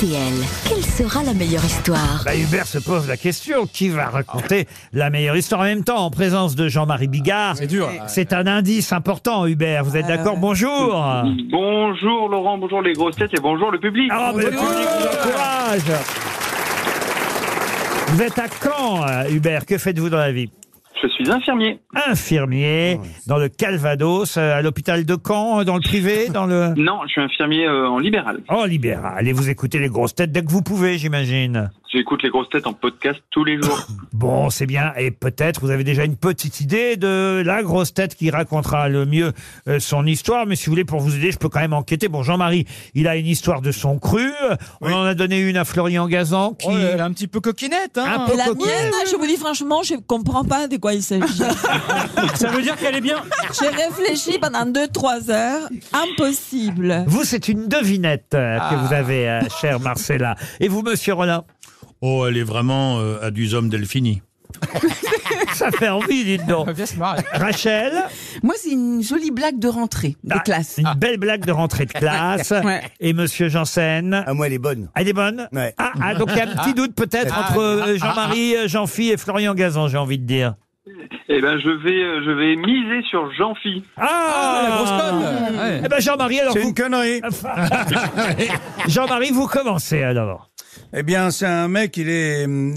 RTL, quelle sera la meilleure histoire Bah, Hubert se pose la question qui va raconter la meilleure histoire en même temps en présence de Jean-Marie Bigard? C'est dur. C'est un indice important, Hubert. Vous êtes d'accord? Bonjour. Bonjour Laurent, bonjour les grosses têtes et bonjour le public. Ah, mais le public vous encourage. Vous êtes à Caen, euh, Hubert. Que faites-vous dans la vie? Je suis infirmier. Infirmier dans le Calvados, euh, à l'hôpital de Caen, euh, dans le privé, dans le... Non, je suis infirmier euh, en libéral. Oh, libéral. Et vous écoutez les grosses têtes dès que vous pouvez, j'imagine. J'écoute les grosses têtes en podcast tous les jours. Bon, c'est bien. Et peut-être vous avez déjà une petite idée de la grosse tête qui racontera le mieux euh, son histoire. Mais si vous voulez, pour vous aider, je peux quand même enquêter. Bon, Jean-Marie, il a une histoire de son cru. On en a donné une à Florian Gazan qui... Oh, elle est un petit peu coquinette, hein. Un peu La coquine. mienne, je vous dis franchement, je comprends pas de quoi il s'agit. Ça veut dire qu'elle est bien. J'ai réfléchi pendant 2-3 heures. Impossible. Vous, c'est une devinette euh, que vous avez, euh, chère Marcella. Et vous, monsieur Rollin? Oh, elle est vraiment euh, à du homme Delphini. Ça fait envie, dites donc. Se marrer. Rachel Moi, c'est une jolie blague de rentrée de Ah, classe. Une belle blague de rentrée de classe. Ouais. Et monsieur Janssen Ah, moi, elle est bonne. Elle est bonne Ouais. ah, ah, donc il y a un petit doute peut-être Ah, entre euh, Jean-Marie, euh, Jean-Phi et Florian Gazan, j'ai envie de dire. Eh ben, je vais, euh, je vais miser sur Jean-Phi. Ah, la grosse conne. Ouais. Eh ben Jean-Marie, alors C'est vous... une connerie. Jean-Marie, vous commencez alors. Eh bien, c'est un mec, il est, il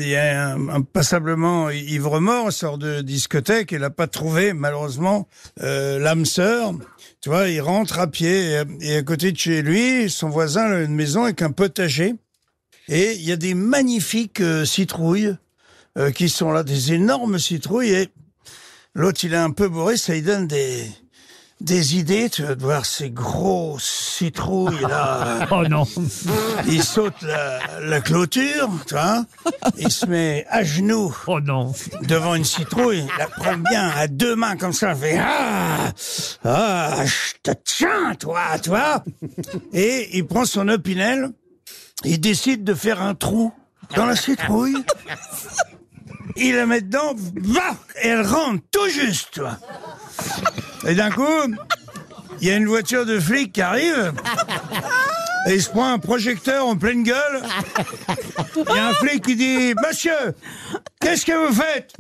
ivre-mort, sort de discothèque, il n'a pas trouvé, malheureusement, euh, l'âme sœur. Tu vois, il rentre à pied, et, et à côté de chez lui, son voisin a une maison avec un potager. Et il y a des magnifiques euh, citrouilles euh, qui sont là, des énormes citrouilles. Et l'autre, il est un peu bourré, ça lui donne des, des idées. Tu vas voir ces grosses citrouilles là. Oh non. Il saute la, la clôture, tu vois. Il se met à genoux Oh non. devant une citrouille. Il la prend bien à deux mains comme ça. Il fait ah, ah, je te tiens, toi, tu vois. Et il prend son opinel. Il décide de faire un trou dans la citrouille. Il la met dedans, va, et elle rentre tout juste, tu vois. Et d'un coup, il y a une voiture de flic qui arrive. Et il se prend un projecteur en pleine gueule. Il y a un flic qui dit Monsieur, qu'est-ce que vous faites?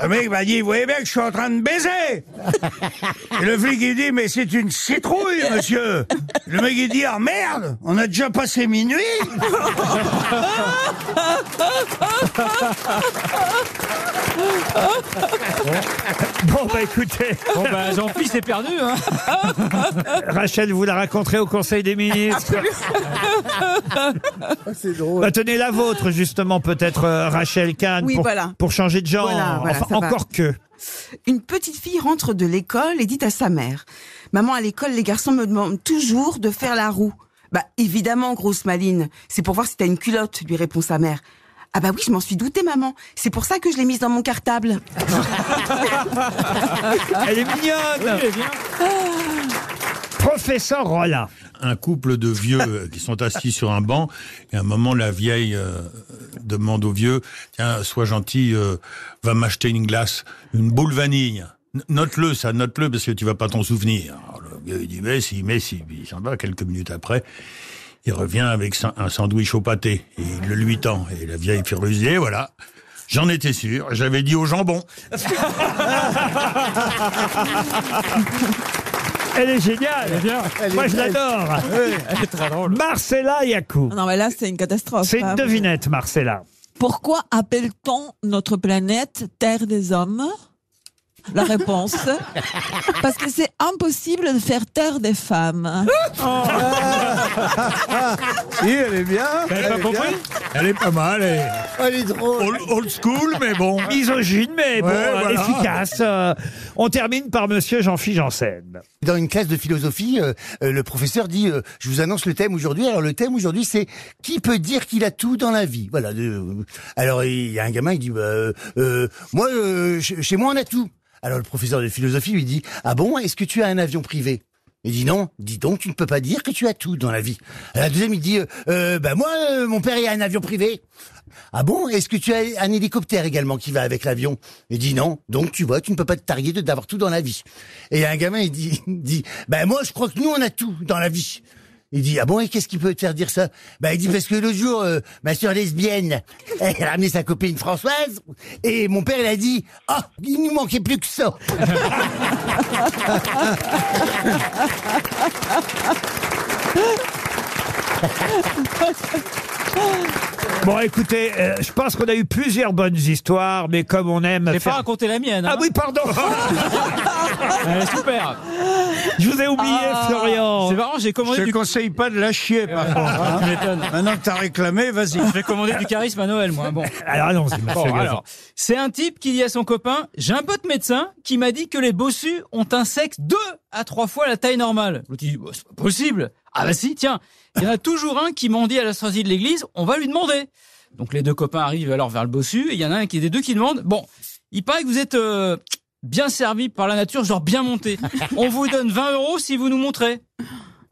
Le mec m'a dit Vous voyez bien que je suis en train de baiser Et le flic il dit Mais c'est une citrouille, monsieur Le mec il dit Ah merde On a déjà passé minuit Bon bah écoutez, Bon, bah, c'est perdu, hein. Rachel, vous la raconterez au Conseil des ministres. C'est drôle. Bah, tenez la vôtre justement peut-être euh, Rachel Kahn Oui, pour, voilà. pour changer de genre. Voilà, voilà, enfin, ça va. encore que. Une petite fille rentre de l'école et dit à sa mère Maman, à l'école, les garçons me demandent toujours de faire la roue. Bah, évidemment, grosse maline. C'est pour voir si t'as une culotte, lui répond sa mère. Ah bah oui, je m'en suis doutée, maman. C'est pour ça que je l'ai mise dans mon cartable. Elle est mignonne. Elle est bien. Professeur Rollin. Un couple de vieux euh, qui sont assis sur un banc. Et à un moment, la vieille euh, demande au vieux Tiens, sois gentil, euh, va m'acheter une glace, une boule vanille. Note-le, ça, note-le, parce que tu vas pas t'en souvenir. Alors, le vieux, il dit Mais si, mais si. Il s'en va quelques minutes après. Il revient avec un sandwich au pâté. Et il le lui tend. Et la vieille Et voilà. J'en étais sûr, j'avais dit au jambon. Elle est géniale. bien. Moi je l'adore. Elle est très drôle. Marcella Yakou. Non, mais là, c'est une catastrophe. C'est une hein. devinette, Marcella. Pourquoi appelle-t-on notre planète Terre des hommes? La réponse Parce que c'est impossible de faire Terre des femmes. Si, elle est bien. T'avais pas compris Elle est pas mal, elle est Elle est drôle. old, old school, mais bon. Misogyne, mais bon, Ouais, euh, voilà. efficace. Euh, on termine par Monsieur Jean-Philippe Janssen. Dans une classe de philosophie, euh, euh, le professeur dit euh, Je vous annonce le thème aujourd'hui. Alors le thème aujourd'hui, c'est qui peut dire qu'il a tout dans la vie? Voilà. alors il y a un gamin, il dit bah, Moi, chez moi, on a tout. Alors le professeur de philosophie lui dit Ah bon Est-ce que tu as un avion privé? Il dit non, dis donc, tu ne peux pas dire que tu as tout dans la vie. La deuxième, il dit, euh, euh, bah moi, euh, mon père, il a un avion privé. Ah bon? Est-ce que tu as un hélicoptère également qui va avec l'avion? Il dit non, donc tu vois, tu ne peux pas te targuer d'avoir tout dans la vie. Et un gamin, il dit, dit, bah moi, je crois que nous, on a tout dans la vie. Il dit, ah bon, et qu'est-ce qui peut te faire dire ça? Bah, il dit, parce que l'autre jour, euh, ma soeur lesbienne, elle a ramené sa copine Françoise, et mon père, il a dit, ah, il nous manquait plus que ça. Bon, écoutez, euh, je pense qu'on a eu plusieurs bonnes histoires, mais comme on aime J'ai faire... pas raconté la mienne. hein. Ah oui, pardon Elle est super. Je vous ai oublié, Florian C'est marrant, j'ai Je commandé te du... conseille pas de la chier, par contre. hein. Tu m'étonnes. Maintenant que t'as réclamé, vas-y. Je vais commander du charisme à Noël, moi. Bon. Alors allons-y, monsieur Bon, Gazan. alors, c'est un type qui dit à son copain J'ai un pote médecin qui m'a dit que les bossus ont un sexe deux à trois fois la taille normale. L'autre il dit Bah, C'est pas possible. Ah bah si, tiens, il y en a toujours un qui m'en dit à la sortie de l'église On va lui demander. Donc les deux copains arrivent alors vers le bossu et il y en a un qui des deux qui demande Bon, il paraît que vous êtes euh, bien servi par la nature, genre bien monté. On vous donne 20 euros si vous nous montrez.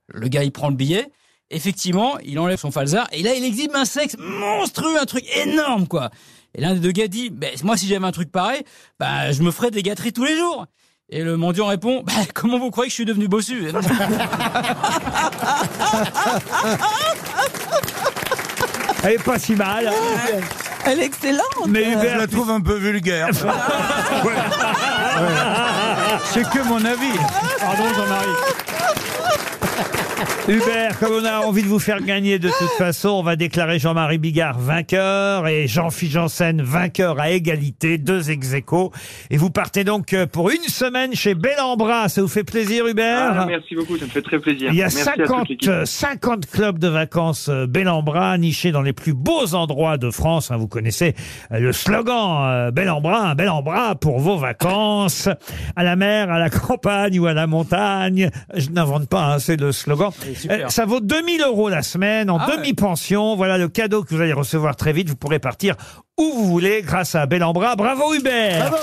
Le gars, il prend le billet. Effectivement, il enlève son falzar et là, il exhibe un sexe monstrueux, un truc énorme, quoi. Et l'un des deux gars dit, ben, moi, si j'avais un truc pareil, bah, je me ferais des gâteries tous les jours. Et le mendiant répond, bah, comment vous croyez que je suis devenu bossu? Elle est pas si mal. Elle est excellente. Mais Je Hubert, la trouve un peu vulgaire. Ouais. Ouais. C'est que mon avis. Pardon, Jean-Marie. Hubert, comme on a envie de vous faire gagner de toute façon, on va déclarer Jean-Marie Bigard vainqueur et Jean-Philippe Janssen vainqueur à égalité, deux ex aequo. Et vous partez donc pour une semaine chez Bellambra. Ça vous fait plaisir, Hubert Ah, merci beaucoup, ça me fait très plaisir. Il y a Merci à toute 50, l'équipe. euh, 50 clubs de vacances euh, Bellambra, nichés dans les plus beaux endroits de France. hein. vous connaissez euh, le slogan euh, Bellambra, un Bellambra pour vos vacances, à la mer, à la campagne ou à la montagne. Je n'invente pas, hein, c'est le slogan. Euh, ça vaut 2000 euros la semaine en Ah demi-pension. Voilà le cadeau que vous allez recevoir très vite. Vous pourrez partir où vous voulez grâce à Bellambra. Bravo Hubert Bravo